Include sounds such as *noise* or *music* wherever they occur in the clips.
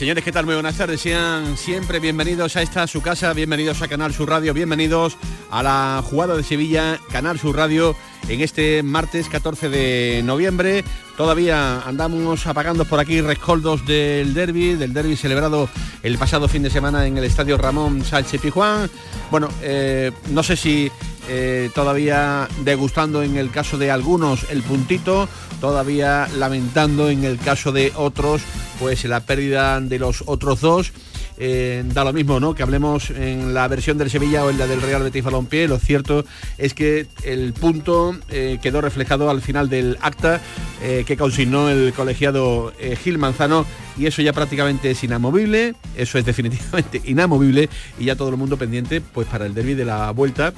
Señores, ¿qué tal? Muy buenas tardes. Sean siempre bienvenidos a esta su casa, bienvenidos a Canal Sur Radio, bienvenidos a la jugada de Sevilla, Canal Sur Radio, en este martes 14 de noviembre. Todavía andamos apagando por aquí rescoldos del derby, del derby celebrado el pasado fin de semana en el estadio Ramón Sánchez Pijuán. Bueno, eh, no sé si eh, todavía degustando en el caso de algunos el puntito, todavía lamentando en el caso de otros pues la pérdida de los otros dos. Eh, da lo mismo, ¿no? Que hablemos en la versión del Sevilla o en la del Real Betis Balompié. Lo cierto es que el punto eh, quedó reflejado al final del acta que consignó el colegiado Gil Manzano y eso ya prácticamente es inamovible, eso es definitivamente *laughs* inamovible y ya todo el mundo pendiente pues para el derby de la vuelta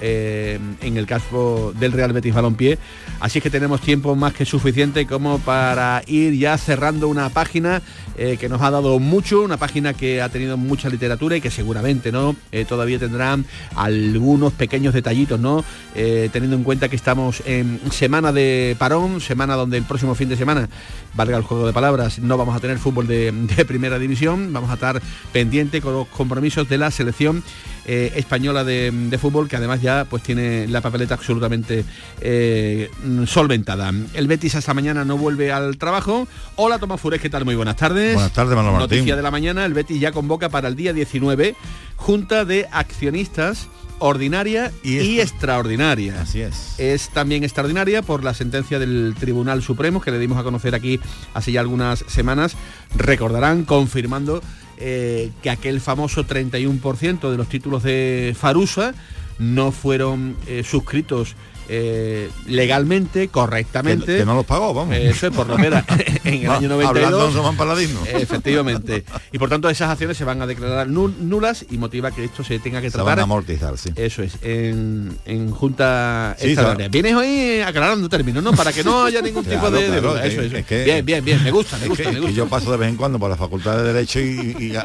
eh, en el caso del Real Betis Balompié. Así que tenemos tiempo más que suficiente como para ir ya cerrando una página eh, que nos ha dado mucho, una página que ha tenido mucha literatura y que seguramente no eh, todavía tendrán algunos pequeños detallitos, ¿no? teniendo en cuenta que estamos en semana de parón, semana donde el próximo fin de semana, valga el juego de palabras, no vamos a tener fútbol de, primera división, vamos a estar pendiente con los compromisos de la selección española de, de fútbol que además ya pues tiene la papeleta absolutamente eh, solventada. El Betis hasta mañana no vuelve al trabajo. Hola Tomás Fures, ¿qué tal? Muy buenas tardes. Buenas tardes, Manuel Martín. Noticia de la mañana, el Betis ya convoca para el día 19 Junta de Accionistas ordinaria y, extraordinaria. Así es. Es también extraordinaria por la sentencia del Tribunal Supremo que le dimos a conocer aquí hace ya algunas semanas. Recordarán, confirmando eh, que aquel famoso 31% de los títulos de Farusa no fueron eh, suscritos eh, legalmente, correctamente. Que, no los pagó, vamos. eso es por lo menos *laughs* en el año 92. Hablando efectivamente. Y por tanto esas acciones se van a declarar nulas y motiva que esto se tenga que tratar. Se van a amortizar, sí. Eso es, en, Junta Extraordinaria. Vienes hoy aclarando términos, ¿no? Para que no haya ningún tipo de, Eso es. bien, bien, bien. Me gusta, me gusta, me gusta. yo paso de vez en cuando por la Facultad de Derecho y,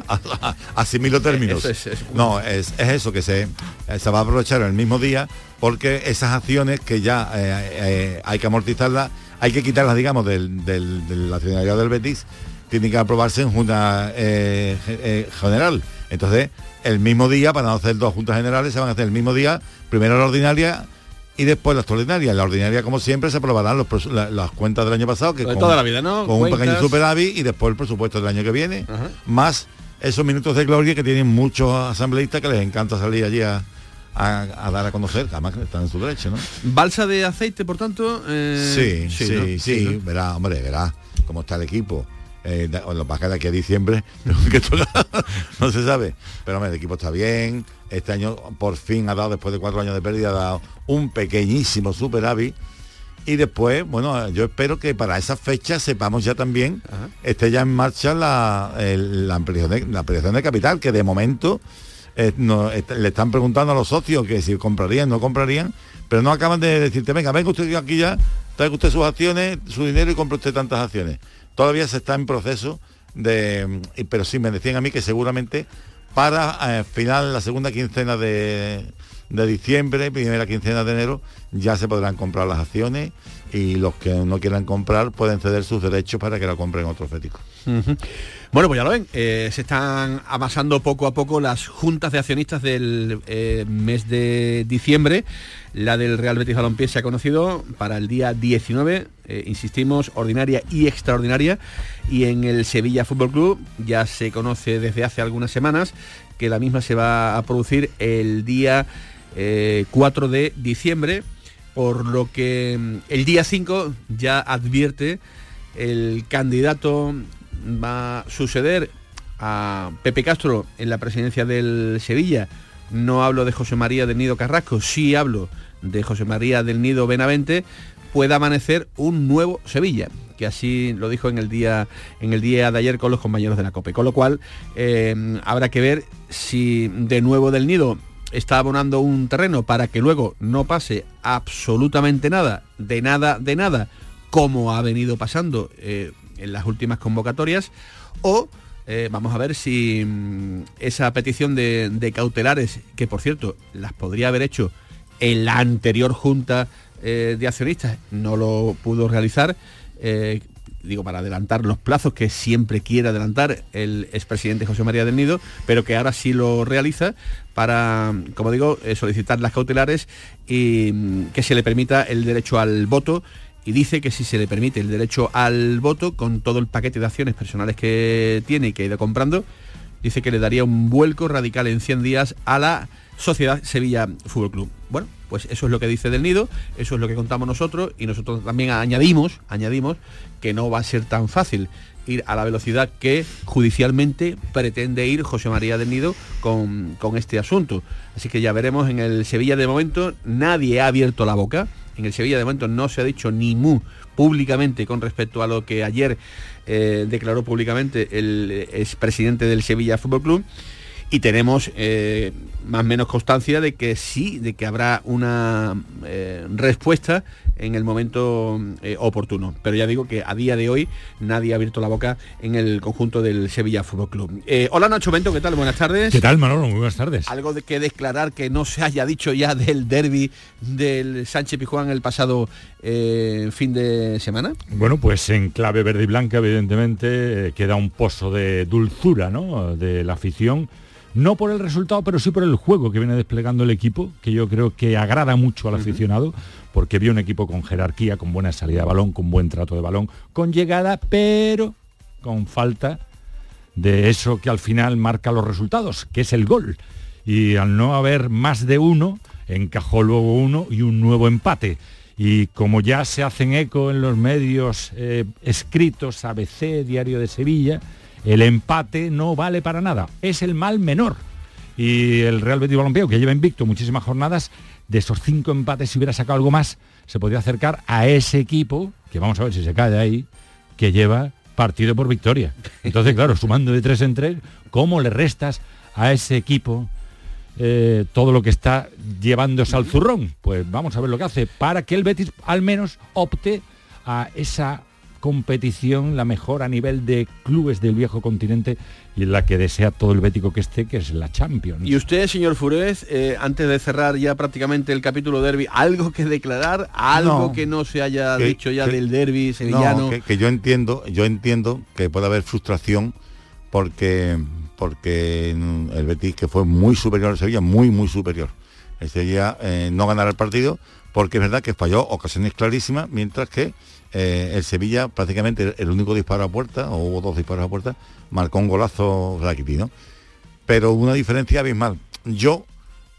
asimilo *laughs* términos. no, es, eso, que se, se va a aprovechar el mismo día porque esas acciones que ya eh, eh, hay que amortizarlas, hay que quitarlas, digamos, del, del, de la del Betis, tienen que aprobarse en Junta eh, General. Entonces, el mismo día, para no hacer dos juntas generales, se van a hacer el mismo día, primero la ordinaria y después la extraordinaria. La ordinaria, como siempre, se aprobarán las cuentas del año pasado, que con, toda la vida, ¿no? con un pequeño superávit y después el presupuesto del año que viene, más esos minutos de gloria que tienen muchos asambleístas que les encanta salir allí a, a, dar a conocer, además que están en su derecho, ¿no? Balsa de aceite, por tanto. Eh, sí, sí, sí, verá, hombre, verá cómo está el equipo. Eh, lo que de aquí a diciembre, *laughs* *laughs* no se sabe. Pero hombre, el equipo está bien. Este año por fin ha dado, después de cuatro años de pérdida, ha dado un pequeñísimo superávit. Y después, bueno, yo espero que para esa fecha sepamos ya también, esté ya en marcha la, la, ampliación la ampliación de capital, que de momento eh, le están preguntando a los socios que si comprarían, no comprarían, pero no acaban de decirte, venga, venga usted aquí ya, traiga usted sus acciones, su dinero y compre usted tantas acciones. Todavía se está en proceso de, pero sí me decían a mí que seguramente para eh, final, la segunda quincena de, de diciembre, primera quincena de enero, ya se podrán comprar las acciones y los que no quieran comprar pueden ceder sus derechos para que la compren otros féticos. Bueno, pues ya lo ven, eh, se están amasando poco a poco las juntas de accionistas del eh, mes de diciembre. La del Real Betis Balompié se ha conocido para el día 19, eh, insistimos, ordinaria y extraordinaria. Y en el Sevilla Fútbol Club ya se conoce desde hace algunas semanas que la misma se va a producir el día 4 de diciembre, por lo que mm, el día 5 ya advierte el candidato va a suceder a Pepe Castro en la presidencia del Sevilla. No hablo de José María de Nido Carrasco, sí hablo de José María del Nido Benavente pueda amanecer un nuevo Sevilla que así lo dijo en el día en el día de ayer con los compañeros de la COPE. Con lo cual eh, habrá que ver si de nuevo del nido está abonando un terreno para que luego no pase absolutamente nada, de nada, de nada, como ha venido pasando eh, en las últimas convocatorias, o eh, vamos a ver si mm, esa petición de, cautelares, que por cierto las podría haber hecho en la anterior junta de accionistas, no lo pudo realizar, eh, digo, para adelantar los plazos que siempre quiere adelantar el expresidente José María del Nido, pero que ahora sí lo realiza para, como digo, eh, solicitar las cautelares y mm, que se le permita el derecho al voto y dice que si se le permite el derecho al voto con todo el paquete de acciones personales que tiene y que ha ido comprando, dice que le daría un vuelco radical en 100 días a la Sociedad Sevilla Fútbol Club. Bueno, pues eso es lo que dice del nido, eso es lo que contamos nosotros y nosotros también añadimos, añadimos que no va a ser tan fácil ir a la velocidad que judicialmente pretende ir José María del Nido con, con este asunto. Así que ya veremos en el Sevilla de momento, nadie ha abierto la boca, en el Sevilla de momento no se ha dicho ni mu públicamente con respecto a lo que ayer eh, declaró públicamente el expresidente del Sevilla Fútbol Club y tenemos eh, más o menos constancia de que sí, de que habrá una eh, respuesta en el momento eh, oportuno. Pero ya digo que a día de hoy nadie ha abierto la boca en el conjunto del Sevilla Fútbol Club. hola Nacho Bento, ¿qué tal? Buenas tardes. ¿Qué tal Manolo? Muy buenas tardes. Algo de que declarar que no se haya dicho ya del derby del Sánchez Pijuán el pasado fin de semana. Bueno, pues en clave verde y blanca, evidentemente, queda un pozo de dulzura, ¿no? De la afición no por el resultado, pero sí por el juego que viene desplegando el equipo, que yo creo que agrada mucho al aficionado, porque vio un equipo con jerarquía, con buena salida de balón, con buen trato de balón, con llegada, pero con falta de eso que al final marca los resultados, que es el gol. Y al no haber más de uno, encajó luego uno y un nuevo empate. Y como ya se hacen eco en los medios eh, escritos, ABC, Diario de Sevilla, el empate no vale para nada, es el mal menor. Y el Real Betis Balompié, que lleva invicto muchísimas jornadas, de esos cinco empates, si hubiera sacado algo más, se podría acercar a ese equipo, que vamos a ver si se cae ahí, que lleva partido por victoria. Entonces, claro, sumando de tres en tres, ¿cómo le restas a ese equipo eh, todo lo que está llevándose al zurrón? Pues vamos a ver lo que hace para que el Betis al menos opte a esa competición, la mejor a nivel de clubes del viejo continente y en la que desea todo el bético que esté, que es la Champions. Y usted, señor Furez, eh, antes de cerrar ya prácticamente el capítulo derby, ¿algo que declarar? ¿Algo que no se haya dicho ya del derby sevillano? que, yo entiendo, yo entiendo que puede haber frustración porque porque el Betis que fue muy superior al Sevilla, muy muy superior. El Sevilla eh, no ganará el partido porque es verdad que falló ocasiones clarísimas, mientras que eh, el Sevilla prácticamente el único disparo a puerta, o hubo dos disparos a puerta, marcó un golazo Rakitic, ¿no? Pero una diferencia abismal. Yo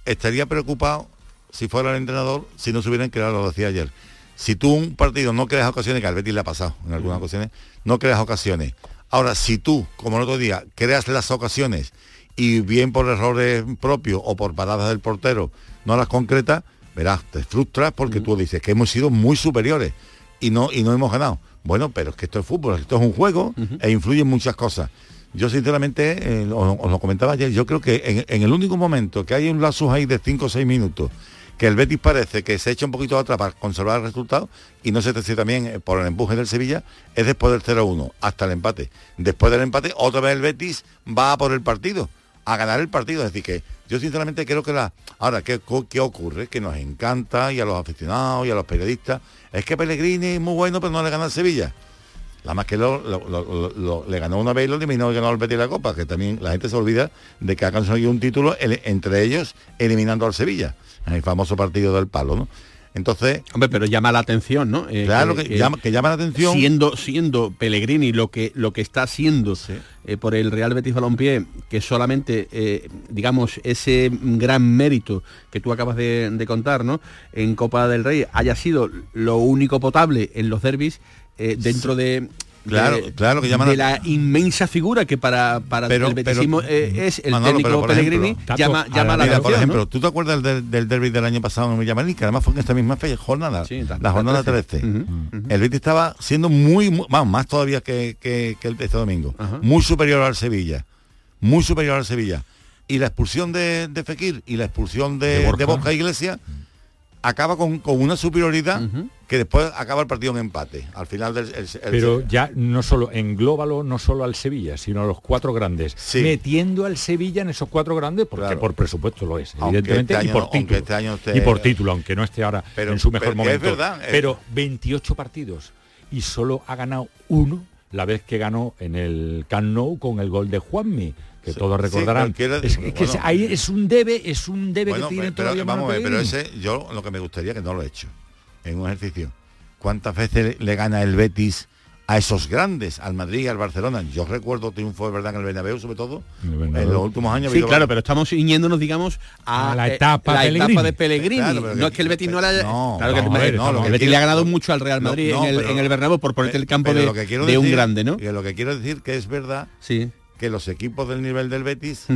estaría preocupado si fuera el entrenador si no se hubieran creado, lo decía ayer. Si tú un partido no creas ocasiones, que al Betis le ha pasado en algunas ocasiones, no creas ocasiones. Ahora, si tú, como el otro día, creas las ocasiones y bien por errores propios o por paradas del portero no las concretas, verás, te frustras porque tú dices que hemos sido muy superiores y no, y no hemos ganado. Bueno, pero es que esto es fútbol, esto es un juego e influye en muchas cosas. Yo sinceramente, eh, os, lo comentaba ayer, yo creo que en, el único momento que hay un lazo ahí de 5 o 6 minutos, que el Betis parece que se echa un poquito atrás para conservar el resultado y no se te también eh, por el empuje del Sevilla, es después del 0-1, hasta el empate. Después del empate, otra vez el Betis va a por el partido, a ganar el partido. Es decir, que yo sinceramente creo que la... Ahora, ¿qué, ¿qué ocurre? Que nos encanta y a los aficionados y a los periodistas es que Pellegrini es muy bueno, pero no le gana al Sevilla. La más que lo, le ganó una vez y lo eliminó y ganó al Betis la Copa, que también la gente se olvida de que ha conseguido un título entre ellos eliminando al Sevilla, en el famoso partido del palo, ¿no? Entonces, hombre, pero llama la atención, ¿no? Eh, claro que, llama, la atención. Siendo, siendo Pellegrini lo que lo que está haciendo eh, por el Real Betis Balompié, que solamente, eh, digamos, ese gran mérito que tú acabas de, contar, ¿no? En Copa del Rey haya sido lo único potable en los derbis dentro de Claro, de, claro, que llaman de la inmensa figura que para, para Pero- el betisismo pero- es el Manolo, técnico Pellegrini, ejemplo, Tato, llama, llama a la la- Mira, por atención, ejemplo, ¿no? ¿tú te acuerdas del, del derby del año pasado en Villamarica? Que además fue en esta misma fe- jornada, Sí, la- la, la jornada 13. 13. Ujú, ujú. El Betis estaba siendo muy, muy- vamos, más todavía que, que- que este domingo, muy superior al Sevilla, muy superior al Sevilla. Y la expulsión de, de Fekir y la expulsión de, De de Borja. Acaba con, con una superioridad que después acaba el partido en empate. Al final del el- el- Pero ya no solo, englóbalo no solo al Sevilla, sino a los cuatro grandes. Sí. Metiendo al Sevilla en esos cuatro grandes, porque Claro. por presupuesto lo es, Aunque evidentemente, este y por título. este año Y por título, aunque no esté ahora Pero- en su mejor pero que es momento. verdad, eh. Pero 28 partidos y solo ha ganado uno la vez que ganó en el Camp Nou con el gol de Juanmi, que Sí, todos sí, recordarán. quiere- es, que ahí es un debe, es un debe Bueno, que tiene pero, todavía vamos a ver, pero ese, yo lo que me gustaría que no lo he hecho en un ejercicio. ¿Cuántas veces le gana el Betis a esos grandes, al Madrid y al Barcelona? Yo recuerdo triunfo de verdad en el Bernabéu, sobre todo, En el Bernabéu. en los últimos años. Sí, claro, pero estamos ciñéndonos, digamos, a, A la eh, etapa la Pellegrini. etapa de Pellegrini. Claro, no que- es que el Betis no le haya... no, claro que el, vamos a ver, no, no, el Betis quiero- le ha ganado mucho al Real Madrid no, en, el, pero- en el Bernabéu por ponerte el campo de, lo que un grande, ¿no? que lo que quiero decir que es verdad Sí. Que los equipos del nivel del Betis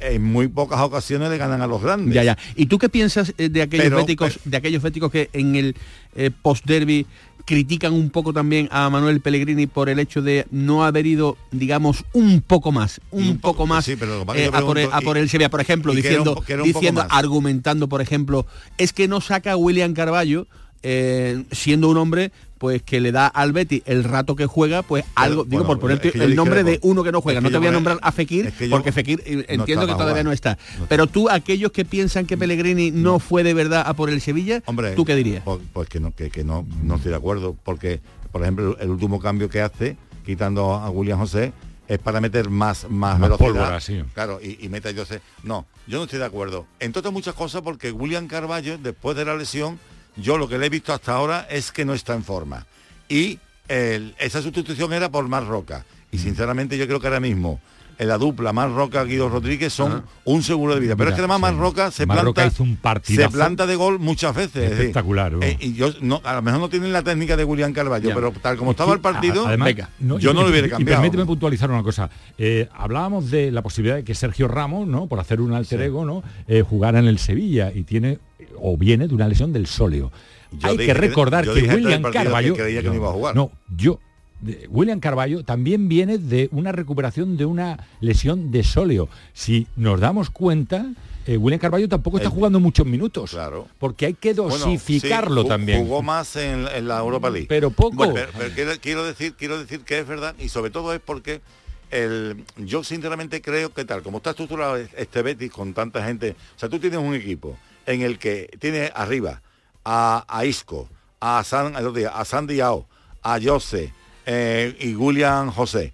en muy pocas ocasiones le ganan a los grandes. Ya, ya. ¿Y tú qué piensas eh, de aquellos Pero- béticos, de aquellos béticos que en el eh, post-derby critican un poco también a Manuel Pellegrini por el hecho de no haber ido, digamos, un poco más, un, poco poco- más sí, pero eh, a, por el, a por el Sevilla, por ejemplo, diciendo, un diciendo argumentando, por ejemplo, es que no saca a William Carballo eh, siendo un hombre pues que le da al Betty el rato que juega, pues algo, digo, por ponerte es que yo el nombre de uno que no juega. Es no te yo voy a nombrar a Fekir, es que yo- porque Fekir eh, no entiendo que todavía no está. No. Pero tú, aquellos que piensan que Pellegrini no fue de verdad a por el Sevilla, Hombre, ¿tú qué dirías? Pues, pues que no, que, que no, no estoy de acuerdo, porque, por ejemplo, el último cambio que hace, quitando a William José, es para meter más, más, Más velocidad. pólvora, sí. Claro, y, y mete a José. No, yo no estoy de acuerdo. Entre otras muchas cosas, porque William Carballo, después de la lesión, yo lo que le he visto hasta ahora es que no está en forma. Y el- esa sustitución era por Mar Roca. Mm. Y sinceramente yo creo que ahora mismo en la dupla Mar Roca Guido Rodríguez son Ajá. un seguro de vida. Pero Mira, es que además Mar sí. Roca se Mar Roca planta, hizo un se planta de gol muchas veces. es decir, Espectacular, eh, y yo no, a lo mejor no tienen la técnica de William Carballo, Ya. pero tal como estaba el partido, A- además, venga, yo no lo hubiera y- cambiado. Y permíteme puntualizar una cosa. Eh, hablábamos de la posibilidad de que Sergio Ramos, ¿no? Por hacer un alter Sí. ego, ¿no? Eh, jugara en el Sevilla y tiene o viene de una lesión del sóleo. Yo Hay que recordar que William que Carballo que no iba a jugar. No, yo de- William Carballo también viene de una recuperación de una lesión de sóleo. Si nos damos cuenta, eh, William Carballo tampoco está jugando muchos minutos. Claro. Porque hay que bueno, dosificarlo sí, también. Jugó más en, en la Europa League. Pero poco. Bueno, pero, pero quiero, quiero decir, quiero decir que es verdad y sobre todo es porque el, yo sinceramente creo que tal, como está estructurado este Betis con tanta gente, o sea, tú tienes un equipo en el que tienes arriba a, a Isco, a San, a San Diao, a Jose eh, y William José.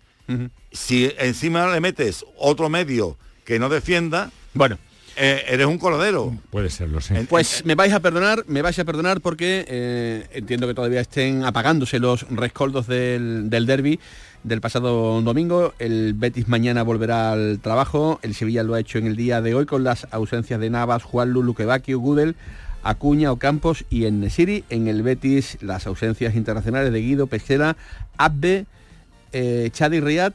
Si encima le metes otro medio que no defienda, Bueno, eh, eres un coladero. Puede serlo, sí. Pues me vais a perdonar, me vais a perdonar porque eh, entiendo que todavía estén apagándose los rescoldos del, del derby del pasado domingo. El Betis mañana volverá al trabajo. El Sevilla lo ha hecho en el día de hoy con las ausencias de Navas, Juanlu, Luquevaquio, Gudel, Acuña, Ocampos y en Nesiri. En el Betis las ausencias internacionales de Guido, Pesquera, Abbe, eh, Chadi Riyad,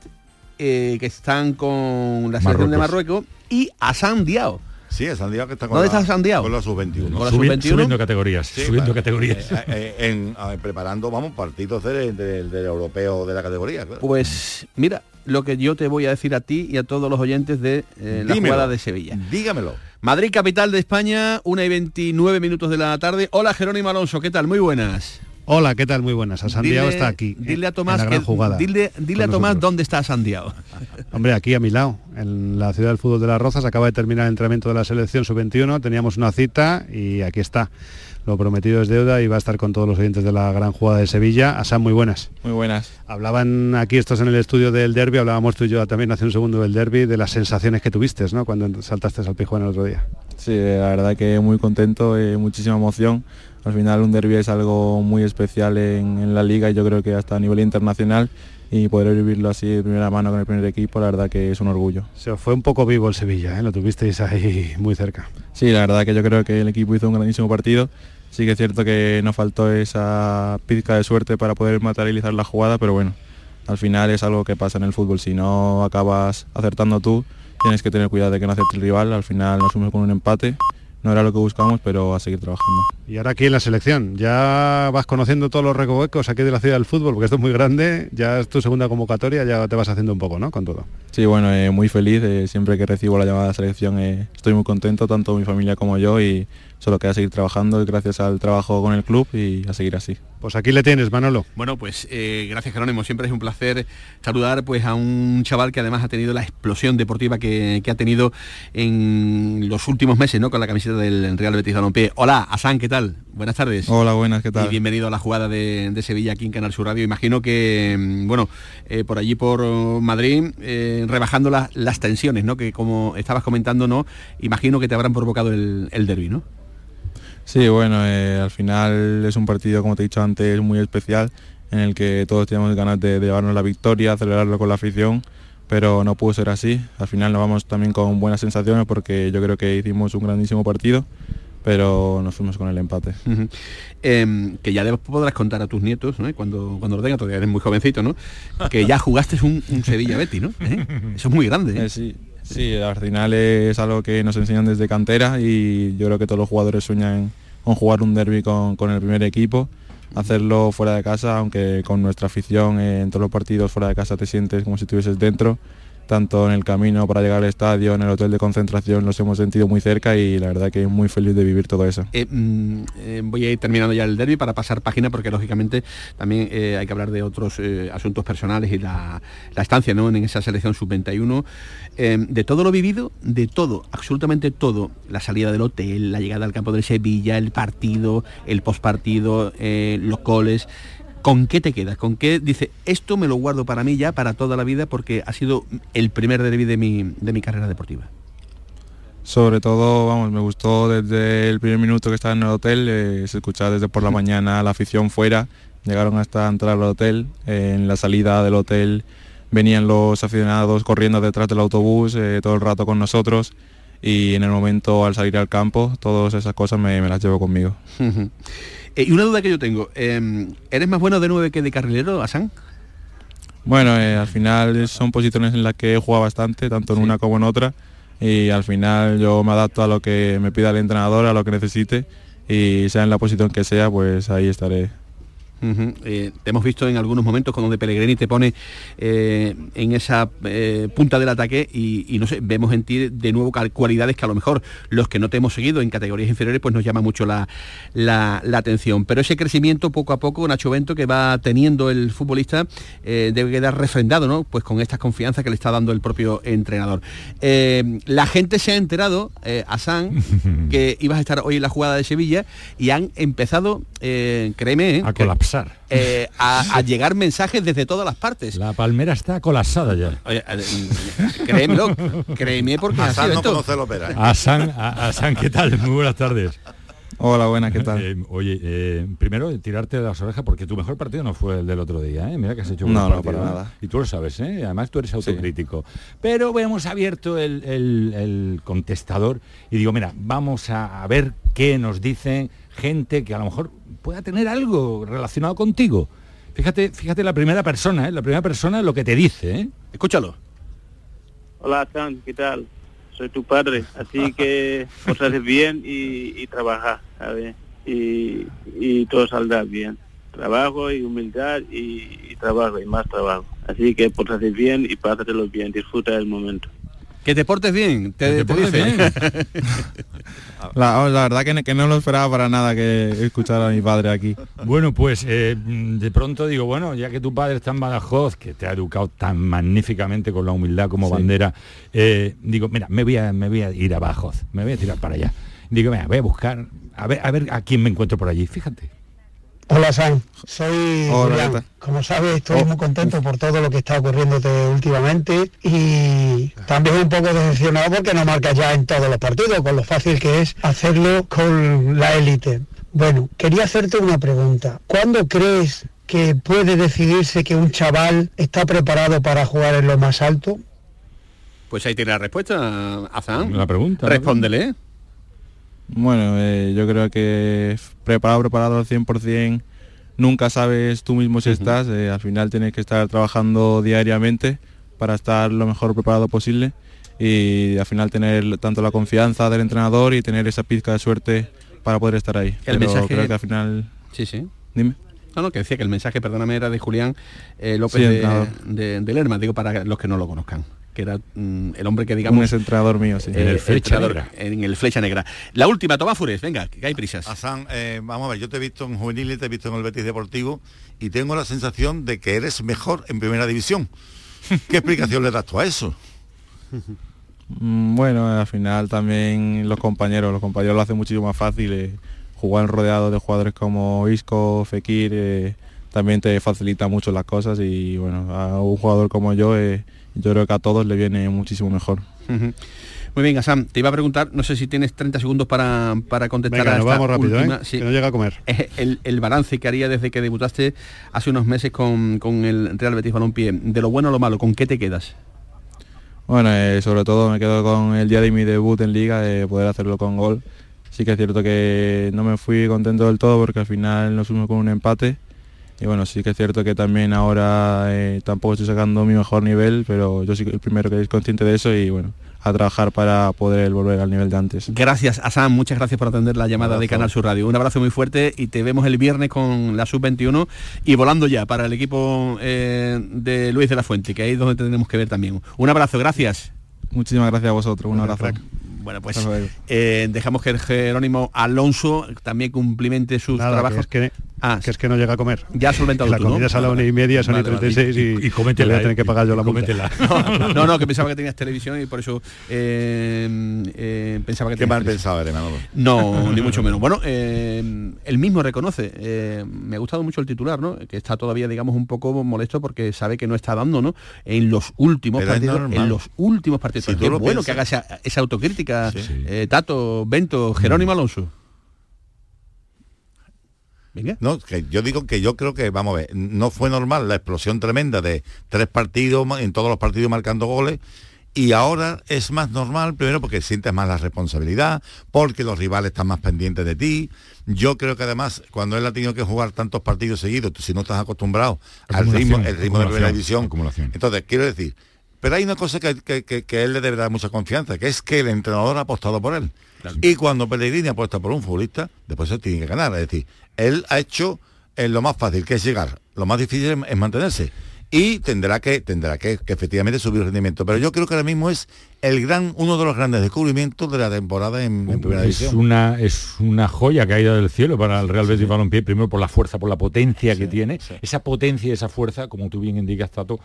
eh, que están con la selección de Marruecos. Y Asan Diao. Sí, es Sandiao que está con ¿Dónde la, está Sandiao? Con la sub-21. Con la Subi- sub-21. subiendo categorías, Sí, subiendo claro. categorías. Eh, eh, en, a ver, preparando, vamos, partidos del, del- del europeo de la categoría. claro. Pues mira, lo que yo te voy a decir a ti y a todos los oyentes de eh, la jugada de Sevilla. Dígamelo. Madrid, capital de España, 1 y 29 minutos de la tarde. Hola Jerónimo Alonso, ¿qué tal? Muy buenas. Hola, ¿qué tal? Muy buenas. A Santiago Dile- está aquí. Dile a en Tomás, la gran que- jugada. dile, dile a Tomás nosotros. dónde está Santiago. *laughs* Hombre, aquí a mi lado, en la ciudad del fútbol de Las Rozas, acaba de terminar el entrenamiento de la selección sub-21, teníamos una cita y aquí está. Lo prometido es deuda y va a estar con todos los oyentes de la gran jugada de Sevilla. Asán, muy buenas. Muy buenas. Hablaban aquí estos en el estudio del derby, hablábamos tú y yo también hace un segundo del derby, de las sensaciones que tuviste, ¿no? Cuando saltaste al Pijuán el otro día. Sí, la verdad que muy contento, muchísima emoción. Al final un derby es algo muy especial en, en la liga y yo creo que hasta a nivel internacional y poder vivirlo así de primera mano con el primer equipo, la verdad que es un orgullo. Se os fue un poco vivo el Sevilla, ¿eh? Lo tuvisteis ahí *laughs* muy cerca. Sí, la verdad que yo creo que el equipo hizo un grandísimo partido. Sí que es cierto que nos faltó esa pizca de suerte para poder materializar la jugada, pero bueno, al final es algo que pasa en el fútbol. Si no acabas acertando tú, tienes que tener cuidado de que no acepte el rival. Al final nos fuimos con un empate no era lo que buscamos, pero a seguir trabajando. Y ahora aquí en la selección, ya vas conociendo todos los recovecos aquí de la ciudad del fútbol, porque esto es muy grande, ya es tu segunda convocatoria, ya te vas haciendo un poco, ¿no? Con todo. Sí, bueno, eh, muy feliz, eh, siempre que recibo la llamada de selección eh, estoy muy contento, tanto mi familia como yo, y solo queda seguir trabajando gracias al trabajo con el club y a seguir así. Pues aquí le tienes, Manolo. Bueno, pues eh, gracias Jerónimo, siempre es un placer saludar pues a un chaval que además ha tenido la explosión deportiva que, ha tenido en los últimos meses, ¿no? Con la camiseta del Real Betis Balompié. Hola, Asan, ¿qué tal? Buenas tardes. Hola, buenas, ¿qué tal? Y bienvenido a la jugada de, Sevilla aquí en Canal Sur Radio. Imagino que, mm, bueno, eh, por allí por Madrid, eh, rebajando las tensiones, ¿no? Que como estabas comentando, ¿no? Imagino que te habrán provocado el, el derby, ¿no? Sí, bueno, eh, al final es un partido, como te he dicho antes, muy especial, en el que todos tenemos ganas de, llevarnos la victoria, celebrarlo con la afición, pero no pudo ser así. Al final nos vamos también con buenas sensaciones porque yo creo que hicimos un grandísimo partido, pero nos fuimos con el empate. Em, que ya podrás contar a tus nietos, cuando, cuando lo tengas, todavía eres muy jovencito, ¿no? Que ya jugaste un, Sevilla Betty, ¿no? ¿Eh? Eso es muy grande. ¿eh? sí, Sí, al final es algo que nos enseñan desde cantera y yo creo que todos los jugadores sueñan con jugar un derby con, con el primer equipo, hacerlo fuera de casa, aunque con nuestra afición en todos los partidos fuera de casa te sientes como si estuvieses dentro tanto en el camino para llegar al estadio, en el hotel de concentración, los hemos sentido muy cerca y la verdad que muy feliz de vivir todo eso. Eh, mm, eh, voy a ir terminando ya el derby para pasar página porque lógicamente también eh, hay que hablar de otros asuntos personales y la, estancia ¿no? en esa selección sub-21. de todo lo vivido, de todo, absolutamente todo, la salida del hotel, la llegada al campo de Sevilla, el partido, el postpartido, los goles. ¿Con qué te quedas? ¿Con qué dice, esto me lo guardo para mí ya, para toda la vida, porque ha sido el primer derby de mi, de mi carrera deportiva? Sobre todo, vamos, me gustó desde el primer minuto que estaba en el hotel, eh, se escuchaba desde por la mañana la afición fuera, llegaron hasta entrar al hotel, en la salida del hotel venían los aficionados corriendo detrás del autobús eh, todo el rato con nosotros y en el momento al salir al campo, todas esas cosas me, me las llevo conmigo. Eh, y una duda que yo tengo, em, ¿eres más bueno de nueve que de carrilero, Asan? Bueno, eh, al final son posiciones en las que he jugado bastante, tanto en una como en otra, y al final yo me adapto a lo que me pida el entrenador, a lo que necesite, y sea en la posición que sea, pues ahí estaré eh, te hemos visto en algunos momentos cuando de Pellegrini te pone eh, en esa eh, punta del ataque y, no sé, vemos en ti de nuevo cualidades que a lo mejor los que no te hemos seguido en categorías inferiores pues nos llama mucho la, atención. Pero ese crecimiento poco a poco, Nacho Bento, que va teniendo el futbolista, debe quedar refrendado, ¿no? Pues con esta confianza que le está dando el propio entrenador. la gente se ha enterado, a San, *laughs* que ibas a estar hoy en la jugada de Sevilla y han empezado, créeme, a colapsar eh, a, llegar mensajes desde todas las partes. La palmera está colapsada ya. Oye, créemelo, créeme porque a San no conoce A San, a, San, ¿qué tal? Muy buenas tardes. Hola, buenas, ¿qué *laughs* tal? Eh, oye, eh, primero tirarte de las orejas porque tu mejor partido no fue el del otro día, ¿eh? Mira que has hecho un No, no, para nada. Y tú lo sabes, ¿eh? Además tú eres autocrítico. Pero hemos abierto el, el, contestador y digo, mira, vamos a ver qué nos dicen gente que a lo mejor pueda tener algo relacionado contigo. Fíjate, fíjate la primera persona, ¿eh? la primera persona lo que te dice, ¿eh? Escúchalo. Hola, San, ¿qué tal? Soy tu padre, así que haces bien y, y trabaja, ¿sabes? Y, y, todo saldrá bien. Trabajo y humildad y, trabajo y más trabajo. Así que haces bien y pásatelo bien, disfruta del momento. Que te portes bien, te, portes bien. *laughs* La, verdad que, no lo esperaba para nada que escuchara a mi padre aquí. Bueno, pues eh, de pronto digo, bueno, ya que tu padre está en Badajoz, que te ha educado tan magníficamente con la humildad como bandera, eh, digo, mira, me voy, a, me voy a ir a Badajoz, me voy a tirar para allá. Digo, mira, voy a buscar, a ver, a ver a quién me encuentro por allí, fíjate. Hola San, soy Julián. Como sabes, estoy oh. muy contento por todo lo que está ocurriendo últimamente y también un poco decepcionado porque no marcas ya en todos los partidos, con lo fácil que es hacerlo con la élite. Bueno, quería hacerte una pregunta. ¿Cuándo crees que puede decidirse que un chaval está preparado para jugar en lo más alto? Pues ahí tiene la respuesta, Azán. La pregunta. Respóndele. Bueno, eh, yo creo que preparado, preparado al 100% nunca sabes tú mismo si estás, eh, al final tienes que estar trabajando diariamente para estar lo mejor preparado posible y al final tener tanto la confianza del entrenador y tener esa pizca de suerte para poder estar ahí. El mensaje... creo que al final... Sí, sí. Dime. No, no, que decía que el mensaje, perdóname, era de Julián eh, López de, de, de, Lerma, digo para los que no lo conozcan que era mm, el hombre que digamos... Un es entrenador mío, sí. en el Flecha Negra. En el Flecha Negra. La última, Tomás Fures, venga, que hay prisas. Asan, eh, vamos a ver, yo te he visto en juvenil, te he visto en el Betis Deportivo y tengo la sensación de que eres mejor en primera división. ¿Qué explicación le das tú a eso? Mm, bueno, al final también los compañeros, los compañeros lo hacen muchísimo más fácil. Eh, jugar rodeado de jugadores como Isco, Fekir, eh, también te facilita mucho las cosas y bueno, a un jugador como yo... Eh, yo creo que a todos le viene muchísimo mejor. Muy bien, Sam, te iba a preguntar, no sé si tienes 30 segundos para, para contestar a esta vamos rápido, ¿eh? que no llega a comer. El, el, balance que haría desde que debutaste hace unos meses con, con el Real Betis Balompié, de lo bueno a lo malo, ¿con qué te quedas? Bueno, eh, sobre todo me quedo con el día de mi debut en Liga, de poder hacerlo con gol. Sí que es cierto que no me fui contento del todo porque al final nos fuimos con un empate y bueno, sí que es cierto que también ahora eh, tampoco estoy sacando mi mejor nivel, pero yo soy el primero que es consciente de eso y bueno, a trabajar para poder volver al nivel de antes. Gracias, Asam, muchas gracias por atender la llamada de Canal Sur Radio. Un abrazo muy fuerte y te vemos el viernes con la Sub-21 y volando ya para el equipo eh, de Luis de la Fuente, que ahí es donde tenemos que ver también. Un abrazo, gracias. Muchísimas gracias a vosotros, un abrazo. Bueno, pues eh, dejamos que el Jerónimo Alonso también cumplimente sus trabajos. Que Ah, que es que no llega a comer. Ya solventado La comida es a la una y media, son y 36 y, y, voy a tener que pagar yo la multa. *laughs* No, no, no, que pensaba que tenías televisión y por eso eh, eh, pensaba que Qué mal pensado eres, No, ni mucho menos. Bueno, eh, él mismo reconoce, eh, me ha gustado mucho el titular, ¿no? Que está todavía, digamos, un poco molesto porque sabe que no está dando, ¿no? En los últimos Pero partidos. En los últimos partidos. Si Qué lo bueno piensas. que haga esa, esa autocrítica, eh, Tato, Bento, Jerónimo Alonso. Venga. No, que yo digo que yo creo que, vamos a ver, no fue normal la explosión tremenda de tres partidos, en todos los partidos marcando goles, y ahora es más normal, primero porque sientes más la responsabilidad, porque los rivales están más pendientes de ti. Yo creo que además, cuando él ha tenido que jugar tantos partidos seguidos, tú, si no estás acostumbrado al ritmo, el ritmo de primera división, entonces quiero decir, pero hay una cosa que, que- que- que él le debe dar mucha confianza, que es que el entrenador ha apostado por él. Y cuando Pellegrini apuesta por un futbolista, después se tiene que ganar. Es decir, él ha hecho eh, lo más fácil, que es llegar. Lo más difícil es, mantenerse. Y tendrá que, tendrá que, efectivamente subir el rendimiento. Pero yo creo que ahora mismo es el gran, uno de los grandes descubrimientos de la temporada en, en primera es división. una es una joya caída del cielo para el Real Betis Balompié primero por la fuerza por la potencia que tiene esa potencia y esa fuerza como tú bien indicas Tato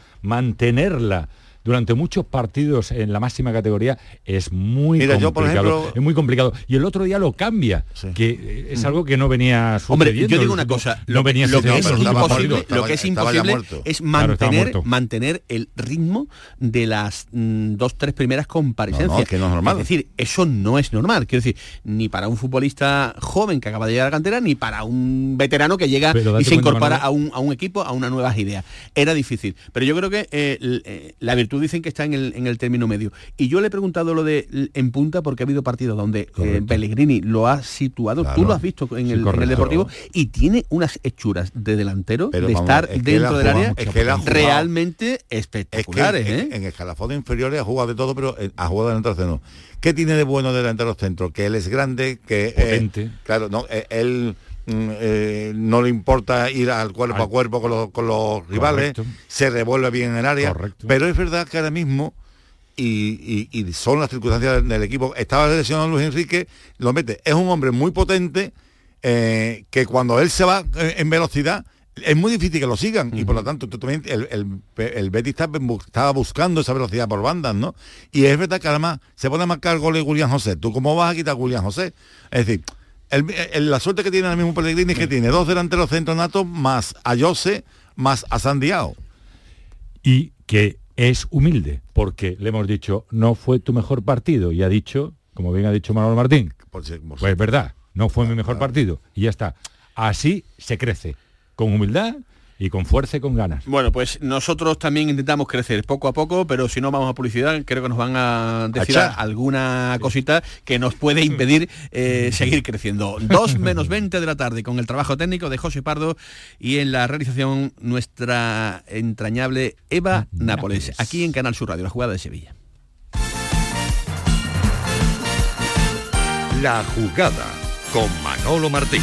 mantenerla durante muchos partidos en la máxima categoría es muy Mira, yo, por complicado ejemplo- es muy complicado y el otro día lo cambia que es algo que no venía Hombre, sucediendo. yo digo una cosa, no lo, que- venía lo que es imposible, lo que es imposible es mantener, mantener el ritmo de las mm, dos, tres primeras comparecencias. No, no, es que no es normal. decir, eso no es normal. Quiero decir, ni para un futbolista joven que acaba de llegar a la cantera, ni para un veterano que llega Pero y se incorpora a un, a un equipo, a unas nuevas ideas. Era difícil. Pero yo creo que eh, eh, la virtud dicen que está en el, en el término medio. Y yo le he preguntado lo de en punta porque ha habido partidos donde eh. Pellegrini lo ha situado, tú lo has visto en, Sí, el, en el Deportivo, y tiene unas hechuras de delantero, Pero de vamos estar es dentro del área, es que realmente Es que espectaculares. en, ¿eh? en escalafones inferiores ha jugado de todo, pero eh, ha jugado delantero centro. ¿Qué tiene de bueno delantero centro? Que él es grande, que eh, Potente. claro, no, él eh, no le importa ir al cuerpo a cuerpo con los, con los rivales, se revuelve bien en el área, Correcto. pero es verdad que ahora mismo y, y- y son las circunstancias del, equipo. Estaba lesionado Luis Enrique, lo mete. Es un hombre muy potente eh, que cuando él se va eh, en velocidad es muy difícil que lo sigan y por lo tanto tú también el, el, el Betis estaba buscando esa velocidad por bandas, ¿no? Y es verdad que además se pone a marcar goles Julián José. ¿Tú cómo vas a quitar a Julián José? Es decir, el- el- la suerte que tiene ahora mismo Pellegrini es que tiene dos delanteros centros natos más a Jose más a Sandiao. y que es humilde, porque le hemos dicho, no fue tu mejor partido, y ha dicho, como bien ha dicho Manuel Martín, pues es verdad, no fue mi mejor partido, y ya está. Así se crece, con humildad, y con fuerza y con ganas. Bueno, pues nosotros también intentamos crecer poco a poco, pero si no vamos a publicidad, creo que nos van a decir alguna cosita que nos puede impedir eh, seguir creciendo. 2 *laughs* menos 20 de la tarde con el trabajo técnico de José Pardo y en la realización nuestra entrañable Eva Nápoles, aquí en Canal Sur Radio, la jugada de Sevilla. La jugada con Manolo Martín.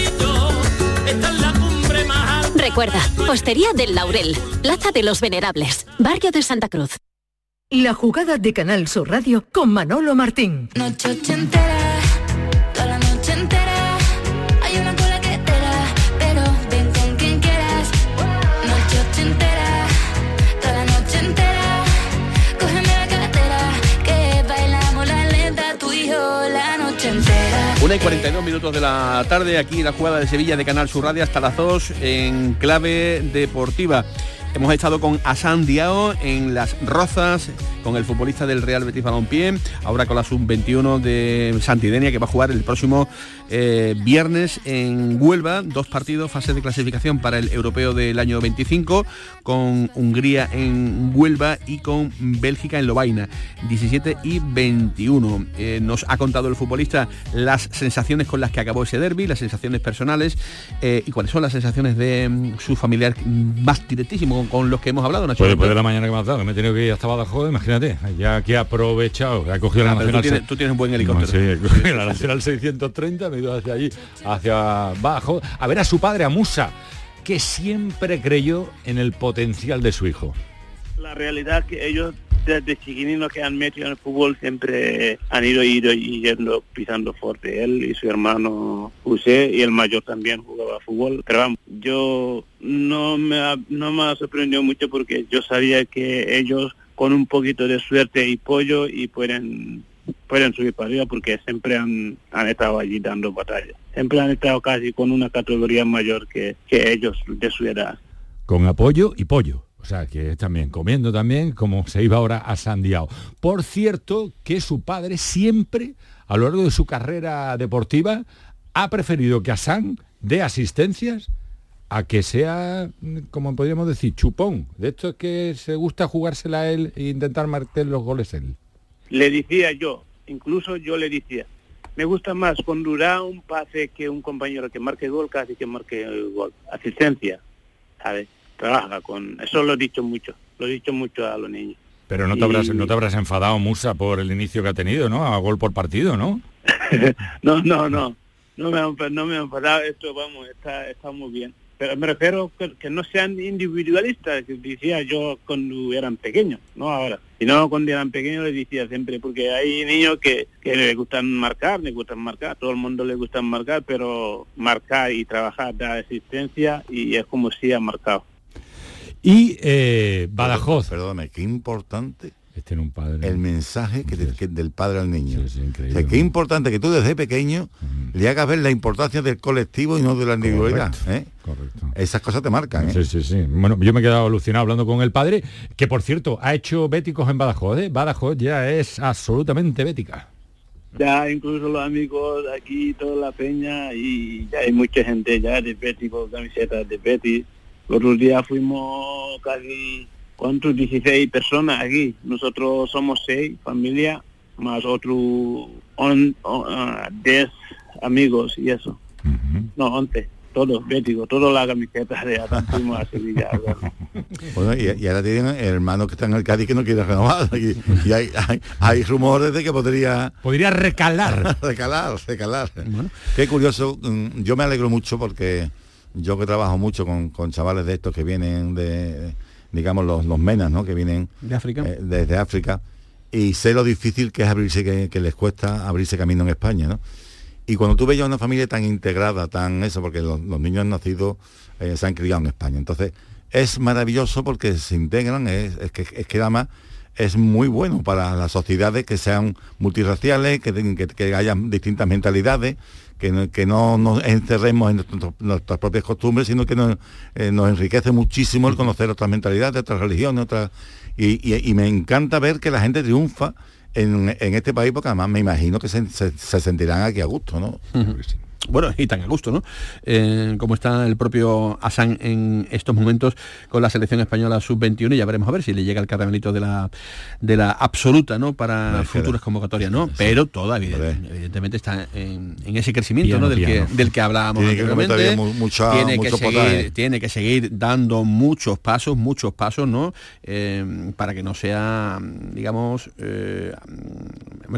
Recuerda, Postería del Laurel, Plaza de los Venerables, Barrio de Santa Cruz. La jugada de Canal Sur Radio con Manolo Martín. Una y 42 minutos de la tarde, aquí la jugada de Sevilla de Canal Sur Radio hasta las 2 en clave deportiva. Hemos estado con Asan Diao en Las Rozas, con el futbolista del Real Betis Balompié, ahora con la sub-21 de Santidenia que va a jugar el próximo eh, viernes en Huelva, dos partidos, fase de clasificación para el europeo del año 25, con Hungría en Huelva y con Bélgica en Lobaina, 17 y 21. Eh, nos ha contado el futbolista las sensaciones con las que acabó ese derby, las sensaciones personales eh, y cuáles son las sensaciones de mm, su familiar más directísimo con, los que hemos hablado. Nacho. Pues después de la mañana que me has dado, me he tenido que ir hasta Badajoz, imagínate, ya que ha aprovechado, ha cogido la ah, nacional. Tú tienes, un buen helicóptero. sí, la nacional 630, me he ido hacia allí, hacia Badajoz, a ver a su padre, a Musa, que siempre creyó en el potencial de su hijo. La realidad es que ellos desde chiquininos que han metido en el fútbol siempre han ido, yendo pisando fuerte. Él y su hermano José y el mayor también jugaba fútbol. Pero vamos, yo no me, no me sorprendido mucho porque yo sabía que ellos con un poquito de suerte y pollo y pueden pueden subir para arriba porque siempre han, han estado allí dando batalla. Siempre han estado casi con una categoría mayor que, que ellos de su edad. Con apoyo y pollo. O sea, que también comiendo también como se iba ahora a Sandiao. Por cierto, que su padre siempre, a lo largo de su carrera deportiva, ha preferido que a San dé asistencias a que sea, como podríamos decir, chupón. De esto es que se gusta jugársela a él e intentar marcar los goles él. Le decía yo, incluso yo le decía, me gusta más con durar un pase que un compañero que marque gol casi que marque gol. Asistencia, ¿sabes? Trabaja con... Eso lo he dicho mucho, lo he dicho mucho a los niños. Pero no te, habrás, no te habrás enfadado, Musa, por el inicio que ha tenido, ¿no? A gol por partido, ¿no? *laughs* no, no, no. no me, no me enfadado, esto vamos, está, está muy bien. Pero me refiero que, que no sean individualistas, que decía yo cuando eran pequeños, no ahora. Y no cuando eran pequeños les decía siempre, porque hay niños que, que les gustan marcar, les gustan marcar, todo el mundo les gusta marcar, pero marcar y trabajar da existencia y es como si ha marcado. Y eh, Badajoz. Perdóname, qué importante este un padre. El mensaje que, del padre al niño. qué importante que tú desde pequeño le hagas ver la importancia del colectivo y no de la individualidad. ¿eh? Correcto. Esas cosas te marcan. ¿eh? Sí, sí, sí. Bueno, yo me he quedado alucinado hablando con el padre, que por cierto, ha hecho béticos en Badajoz. ¿eh? Badajoz ya es absolutamente bética. Ya incluso los amigos de aquí, toda la peña, y ya hay mucha gente ya de béticos, camisetas de Betis. Otros días fuimos casi ¿cuántos? 16 personas aquí. Nosotros somos seis, familia, más otros 10 amigos y eso. No, 11 todos béticos, todas las camisetas de *laughs* fuimos a Sevilla. Bueno, y, ahora tienen hermanos que están en el Cádiz que no quieren renovar. Y, hay, hay, rumores de que podría... Podría recalar. *laughs* recalar, recalar. Qué curioso, mm, yo me alegro mucho porque yo que trabajo mucho con, con chavales de estos que vienen de digamos, los, los menas, ¿no? Que vienen de África. Eh, desde África. Y sé lo difícil que es abrirse, que, les cuesta abrirse camino en España, ¿no? Y cuando tú veías una familia tan integrada, tan eso, porque los, niños han nacido, eh, se han criado en España. Entonces, es maravilloso porque se integran, es, que, es que además es muy bueno para las sociedades que sean multirraciales, que, que, que haya distintas mentalidades, que, no nos encerremos en nuestras propias costumbres, sino que eh, nos, enriquece muchísimo el conocer otras mentalidades, otras religiones, otras... Y, me encanta ver que la gente triunfa en, este país, porque además me imagino que se, sentirán aquí a gusto, ¿no? Bueno, y tan a gusto, ¿no? Eh, como está el propio Asan en estos momentos con la selección española sub-21 y ya veremos a ver si le llega el caramelito de la de la absoluta, ¿no? Para futuras convocatorias, ¿no? Pero toda evidentemente, está en, ese crecimiento, ¿no? Del que, del que hablábamos tiene anteriormente. tiene, que seguir, tiene que seguir dando muchos pasos, muchos pasos, ¿no? Eh, para que no sea, digamos, eh,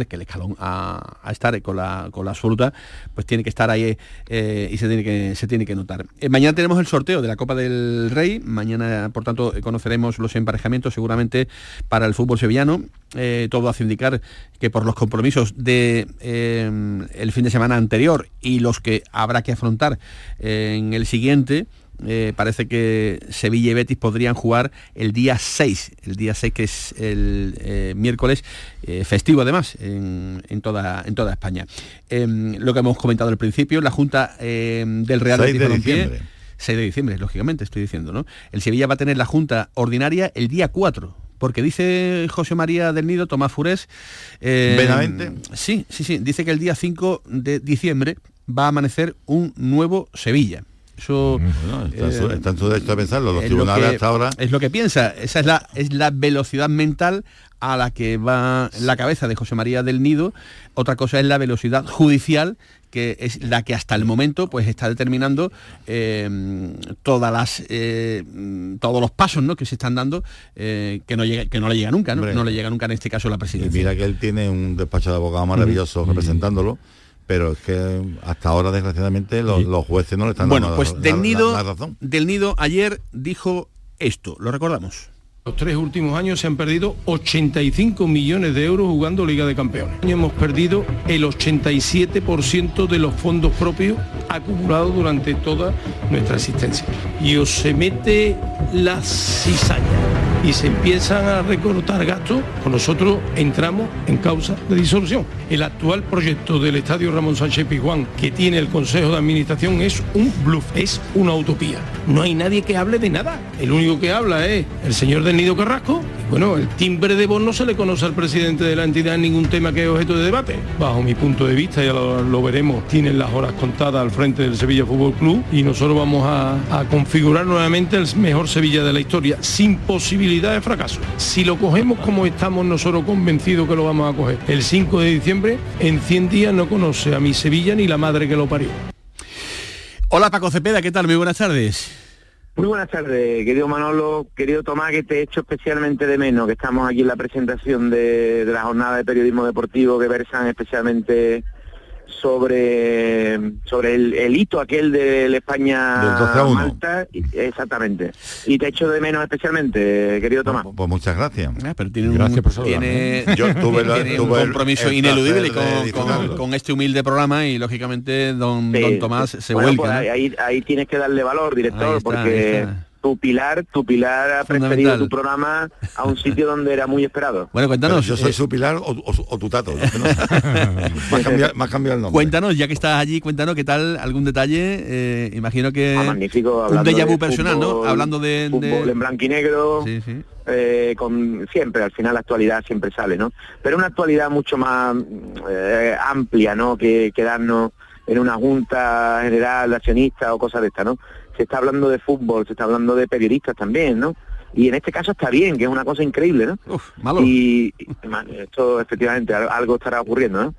que el escalón a, a, estar con la, con la absoluta, pues tiene que estar eh, y se tiene que, se tiene que notar. Eh, mañana tenemos el sorteo de la Copa del Rey, mañana por tanto conoceremos los emparejamientos seguramente para el fútbol sevillano. Eh, todo hace indicar que por los compromisos de el fin de semana anterior y los que habrá que afrontar en el siguiente, eh, parece que Sevilla y Betis podrían jugar el día 6, el día 6 que es el eh, miércoles, eh, festivo además en, toda, en toda España. Em, lo que hemos comentado al principio, la Junta em, del Real 6 de diciembre. 6 de diciembre, lógicamente, estoy diciendo, ¿no? El Sevilla va a tener la Junta Ordinaria el día 4, porque dice José María del Nido, Tomás Furés... Eh, Sí, sí, sí, dice que el día 5 de diciembre va a amanecer un nuevo Sevilla. Eso, está, en su derecho a pensarlo, los tribunales hasta ahora... Es lo que piensa, esa es la, es la velocidad mental a la que va la cabeza de José María del Nido. Otra cosa es la velocidad judicial que es la que hasta el momento pues está determinando eh, todas las eh, todos los pasos ¿no? que se están dando eh, que no llega que no le llega nunca ¿no? no le llega nunca en este caso la presidencia. Mira que él tiene un despacho de abogado maravilloso representándolo pero es que hasta ahora desgraciadamente los, jueces no le están dando pues del nido razón. del nido ayer dijo esto lo recordamos los tres últimos años se han perdido 85 millones de euros jugando Liga de Campeones. Hemos perdido el 87% de los fondos propios acumulados durante toda nuestra existencia. Y os se mete la cizaña y se empiezan a recortar gastos, pues nosotros entramos en causa de disolución. El actual proyecto del Estadio Ramón Sánchez Pizjuán que tiene el Consejo de Administración es un bluff, es una utopía. No hay nadie que hable de nada. El único que habla es el señor de Nido Carrasco. bueno, el timbre de voz no se le conoce al presidente de la entidad en ningún tema que es objeto de debate. Bajo mi punto de vista, ya lo, veremos, tienen las horas contadas al frente del Sevilla Fútbol Club y nosotros vamos a, a configurar nuevamente el mejor Sevilla de la historia, sin posibilidad de fracaso. Si lo cogemos como estamos nosotros convencidos que lo vamos a coger, el 5 de diciembre, en 100 días no conoce a mi Sevilla ni la madre que lo parió. Hola Paco Cepeda, ¿qué tal? Muy buenas tardes. Muy buenas tardes, querido Manolo, querido Tomás, que te echo especialmente de menos, que estamos aquí en la presentación de, la jornada de periodismo deportivo que versan especialmente sobre sobre el, hito aquel del España Del 12 a 1. Malta y- exactamente y te echo de menos especialmente querido Tomás Pues muchas gracias. pero tiene un, Gracias por saludarme. tiene, Yo tuve *laughs* la- tiene un tuve compromiso el ineludible con, disfrutarlo. con- con este humilde programa y lógicamente don, Sí, don Tomás se Bueno, vuelca. pues ¿no? ahí, ahí, tienes que darle valor, director, Ahí está, ahí porque está. Tu pilar, tu pilar ha preferido tu programa a un sitio donde era muy esperado. Bueno, cuéntanos. Pero yo soy eh, su pilar o, o- o tu tato. ¿no? *laughs* me, ha cambiado, me ha cambiado el nombre. Cuéntanos, ya que estás allí, cuéntanos qué tal, algún detalle. eh, imagino que Ah, magnífico, un hablando déjà vu de personal, ¿no? Hablando de, de- Fútbol en blanco y negro, Sí, sí. eh, con siempre, al final la actualidad siempre sale, ¿no? Pero una actualidad mucho más eh, amplia, ¿no? Que quedarnos en una junta general de accionistas o cosas de estas, ¿no? Se está hablando de fútbol, se está hablando de periodistas también, ¿no? Y en este caso está bien, que es una cosa increíble, ¿no? malo. Y esto efectivamente al- algo estará ocurriendo, ¿no?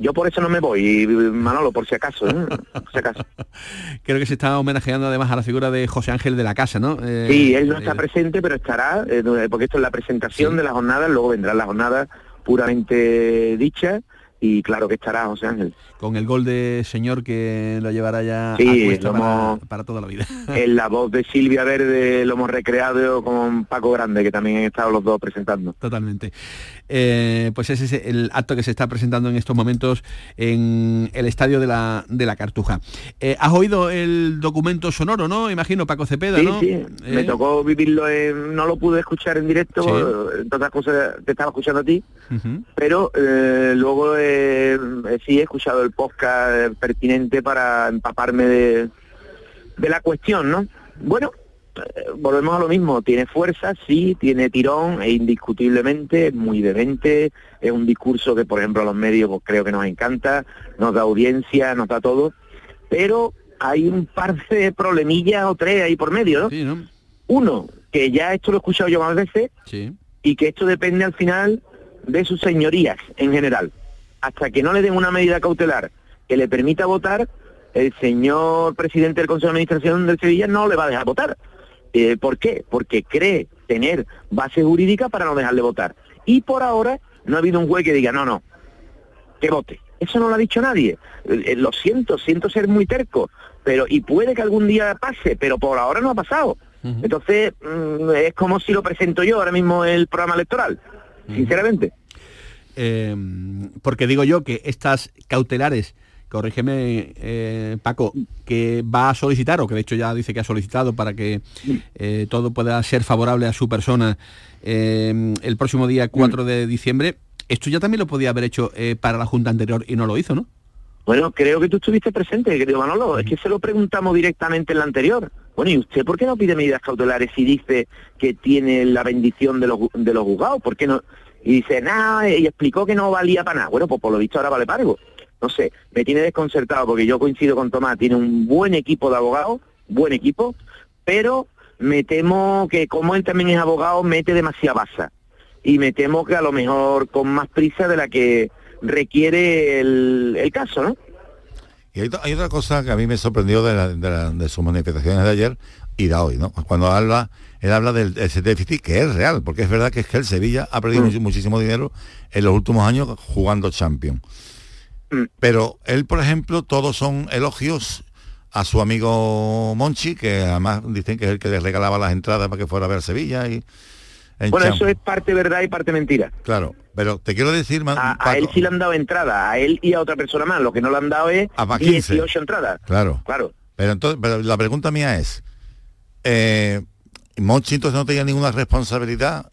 Yo por eso no me voy, Manolo, por si acaso, ¿no? Por si acaso. *laughs* Creo que se está homenajeando además a la figura de José Ángel de la Casa, ¿no? Eh, Sí, él no está el- presente, pero estará, eh, porque esto es la presentación de la jornada, luego vendrá la jornada puramente dicha y claro que estará José Ángel. Con el gol de señor que lo llevará ya Sí, a para, para toda la vida. *laughs* En la voz de Silvia Verde lo hemos recreado con Paco Grande, que también han estado los dos presentando. Totalmente. Eh, pues ese es el acto que se está presentando en estos momentos en el estadio de la, de la Cartuja. Eh, ¿Has oído el documento sonoro, no? Imagino, Paco Cepeda, Sí, ¿no? sí, me Eh, tocó vivirlo, en- no lo pude escuchar en directo, Sí. entre otras cosas te estaba escuchando a ti, ujú. pero eh, luego eh, eh, sí he escuchado el podcast eh, pertinente para empaparme de, de la cuestión, ¿no? Bueno, eh, volvemos a lo mismo, tiene fuerza, sí, tiene tirón, e indiscutiblemente, muy demente, es un discurso que por ejemplo a los medios pues, creo que nos encanta, nos da audiencia, nos da todo, pero hay un par de problemillas o tres ahí por medio, ¿no? Uno, que ya esto lo he escuchado yo más veces, Sí. y que esto depende al final de sus señorías en general. Hasta que no le den una medida cautelar que le permita votar, el señor presidente del Consejo de Administración del Sevilla no le va a dejar votar. Eh, ¿Por qué? Porque cree tener base jurídica para no dejarle votar. Y por ahora no ha habido un juez que diga, no, no, que vote. Eso no lo ha dicho nadie. Eh, eh, lo siento, siento ser muy terco, pero y puede que algún día pase, pero por ahora no ha pasado. Entonces, mm, es como si lo presento yo ahora mismo el programa electoral, sinceramente. Eh, porque digo yo que estas cautelares, corrígeme eh, Paco, que va a solicitar, o que de hecho ya dice que ha solicitado para que eh, todo pueda ser favorable a su persona eh, el próximo día 4 de diciembre, esto ya también lo podía haber hecho eh, para la Junta anterior y no lo hizo, ¿no? Bueno, creo que tú estuviste presente, querido Manolo. Es que se lo preguntamos directamente en la anterior. Bueno, ¿y usted por qué no pide medidas cautelares y dice que tiene la bendición de los, de los juzgados? ¿Por qué no? Y dice, nada, y explicó que no valía para nada. Bueno, pues por lo visto ahora vale para algo. No sé, me tiene desconcertado porque yo coincido con Tomás, tiene un buen equipo de abogados, buen equipo, pero me temo que como él también es abogado, mete demasiada baza. Y me temo que a lo mejor con más prisa de la que requiere el, caso, ¿no? Y hay otra cosa que a mí me sorprendió de, la- de la- de sus manifestaciones de ayer y de hoy, ¿no? Cuando habla, él habla del ese déficit que es real, porque es verdad que es que el Sevilla ha perdido mucho- muchísimo dinero en los últimos años jugando Champions. Pero él, por ejemplo, todos son elogios a su amigo Monchi, que además dicen que es el que le regalaba las entradas para que fuera a ver Sevilla y en Bueno, Champions. eso es parte verdad y parte mentira. Claro, pero te quiero decir, man, A, él sí le han dado entrada, a él y a otra persona más. Lo que no le han dado es A más 15. 18 entradas. Claro. Claro. Pero entonces, pero la pregunta mía es, eh, Monchi entonces no tenía ninguna responsabilidad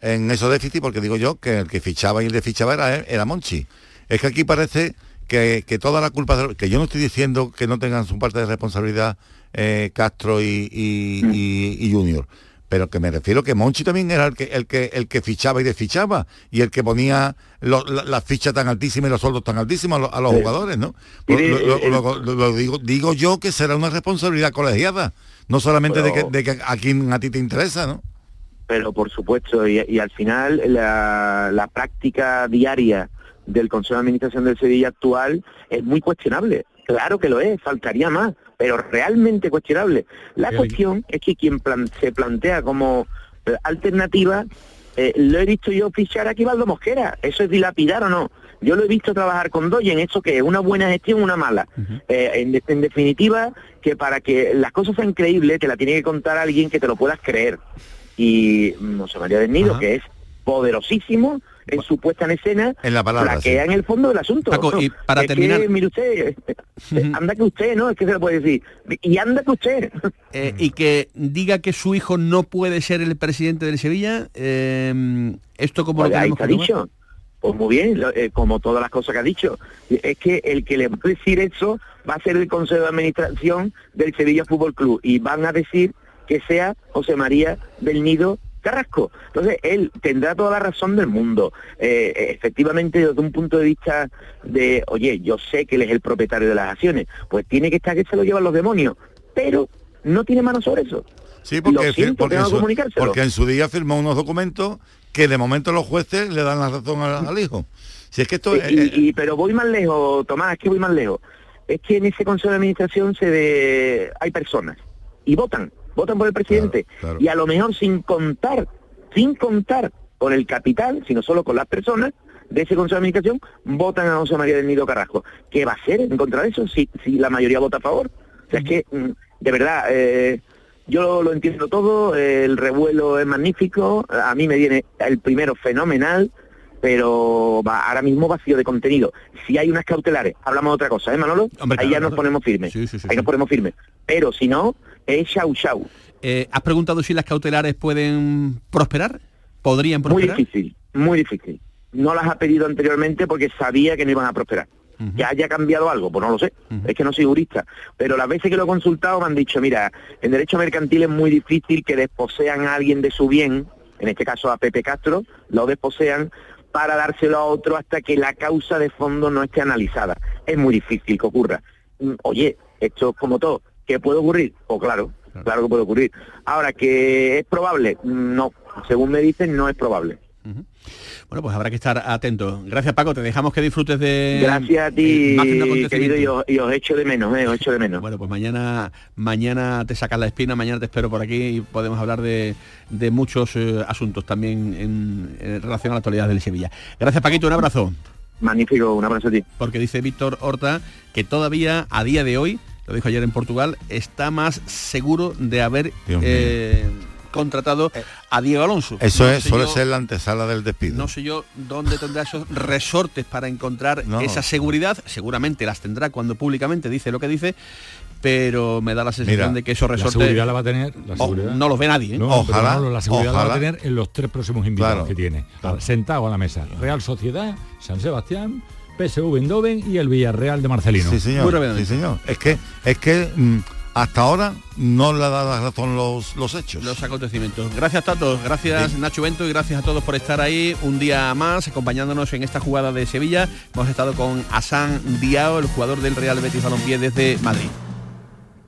en esos déficits, porque digo yo que el que fichaba y el de fichaba era, era Monchi. Es que aquí parece que, que toda la culpa, de- que yo no estoy diciendo que no tengan su parte de responsabilidad eh, Castro y, y- y- y Junior, pero que me refiero que Monchi también era el que, el que, el que fichaba y desfichaba, y el que ponía lo- la, la ficha tan altísima y los sueldos tan altísimos a, los- a los Sí. jugadores, ¿no? Lo- lo- eh, lo- lo- lo digo, digo yo que será una responsabilidad colegiada, no solamente de, que, de que a quien a ti te interesa, ¿no? Pero por supuesto, y, y al final la, la práctica diaria del Consejo de Administración del Sevilla actual es muy cuestionable. Claro que lo es, faltaría más, pero realmente cuestionable. La cuestión es que quien plan- se plantea como eh, alternativa eh, lo he visto yo fichar aquí Valdo Mosquera. ¿Eso es dilapidar o no? Yo lo he visto trabajar con Doyen, ¿eso que es? ¿Una buena gestión una mala? Eh, en, en definitiva, que para que las cosas sean creíbles, te la tiene que contar alguien que te lo puedas creer. Y mm, José María del Nido, que es poderosísimo en su puesta en escena, En la palabra, que en el fondo del asunto. Paco, y para Es que, terminar- mire usted, *laughs* anda que usted, ¿no? Es que se lo puede decir. Y anda que usted. Eh, y que diga que su hijo no puede ser el presidente del Sevilla, eh, esto como Pues lo ahí está que tomar? dicho. Pues muy bien, lo- eh, como todas las cosas que ha dicho. Es que el que le va a decir eso va a ser el Consejo de Administración del Sevilla Fútbol Club y van a decir que sea José María del Nido Carrasco. Entonces, él tendrá toda la razón del mundo. Eh, eh, efectivamente, desde un punto de vista de, oye, yo sé que él es el propietario de las acciones, pues tiene que estar que se lo llevan los demonios, pero no tiene mano sobre eso. Sí, porque, siento, porque, en su, porque en su día firmó unos documentos que de momento los jueces le dan la razón al, al hijo. Si es que esto Y- es- y- y- pero voy más lejos, Tomás, es que voy más lejos. Es que en ese consejo de administración se de... hay personas y votan, votan por el presidente. claro. Y a lo mejor sin contar, sin contar con el capital, sino solo con las personas de ese consejo de administración, votan a José María del Nido Carrasco. ¿Qué va a hacer en contra de eso si, si la mayoría vota a favor? O sea, es que, mm, de verdad, eh, yo lo entiendo todo, el revuelo es magnífico, a mí me viene el primero fenomenal, pero va, ahora mismo vacío de contenido. Si hay unas cautelares, hablamos de otra cosa, ¿eh, Manolo? Hombre, Ahí claro, ya nos ponemos firmes. Ahí nos ponemos firmes. Pero si no, es chau chau. Eh, ¿Has preguntado si las cautelares pueden prosperar? ¿Podrían Muy prosperar? difícil, muy difícil. No las ha pedido anteriormente porque sabía que no iban a prosperar. Que haya cambiado algo, pues no lo sé, es que no soy jurista. Pero las veces que lo he consultado me han dicho, mira, en derecho mercantil es muy difícil que desposean a alguien de su bien, en este caso a Pepe Castro, lo desposean para dárselo a otro hasta que la causa de fondo no esté analizada. Es muy difícil que ocurra. Mm, Oye, esto es como todo. ¿Qué puede ocurrir? Pues claro, claro que puede ocurrir. Ahora, ¿que es probable? No, según me dicen, no es probable. Bueno, pues habrá que estar atentos. Gracias, Paco. Te dejamos que disfrutes de... Gracias a eh, ti, acontecimiento. querido, y os, y os echo de menos, eh, os echo de menos. Bueno, pues mañana, mañana te sacas la espina, mañana te espero por aquí y podemos hablar de, de muchos eh, asuntos también en, en relación a la actualidad del Sevilla. Gracias, Paquito, un abrazo. Magnífico, un abrazo a ti. Porque dice Víctor Horta que todavía a día de hoy, lo dijo ayer en Portugal, está más seguro de haber eh, contratado a Diego Alonso. eso No es, sé suele yo- ser la antesala del despido. No sé yo dónde tendrá esos resortes para encontrar esa seguridad. Seguramente las tendrá cuando públicamente dice lo que dice, pero me da la sensación Mira, de que esos la resortes seguridad la va a tener, la Oh, no los ve nadie. ¿eh? No, pero Manolo, la seguridad la va a ojalá. tener en los tres próximos invitados Claro, que tiene. Sentado a la mesa. Real Sociedad, San Sebastián, PSV Eindhoven y el Villarreal de Marcelino. Sí, señor. Sí, señor. Es que, es que mm, hasta ahora no le ha dado razón los, los hechos. Los acontecimientos. Gracias Tato, gracias Nacho Bento y gracias a todos por estar ahí un día más acompañándonos en esta jugada de Sevilla. Hemos estado con Asan Diao, el jugador del Real Betis Balompié desde Madrid.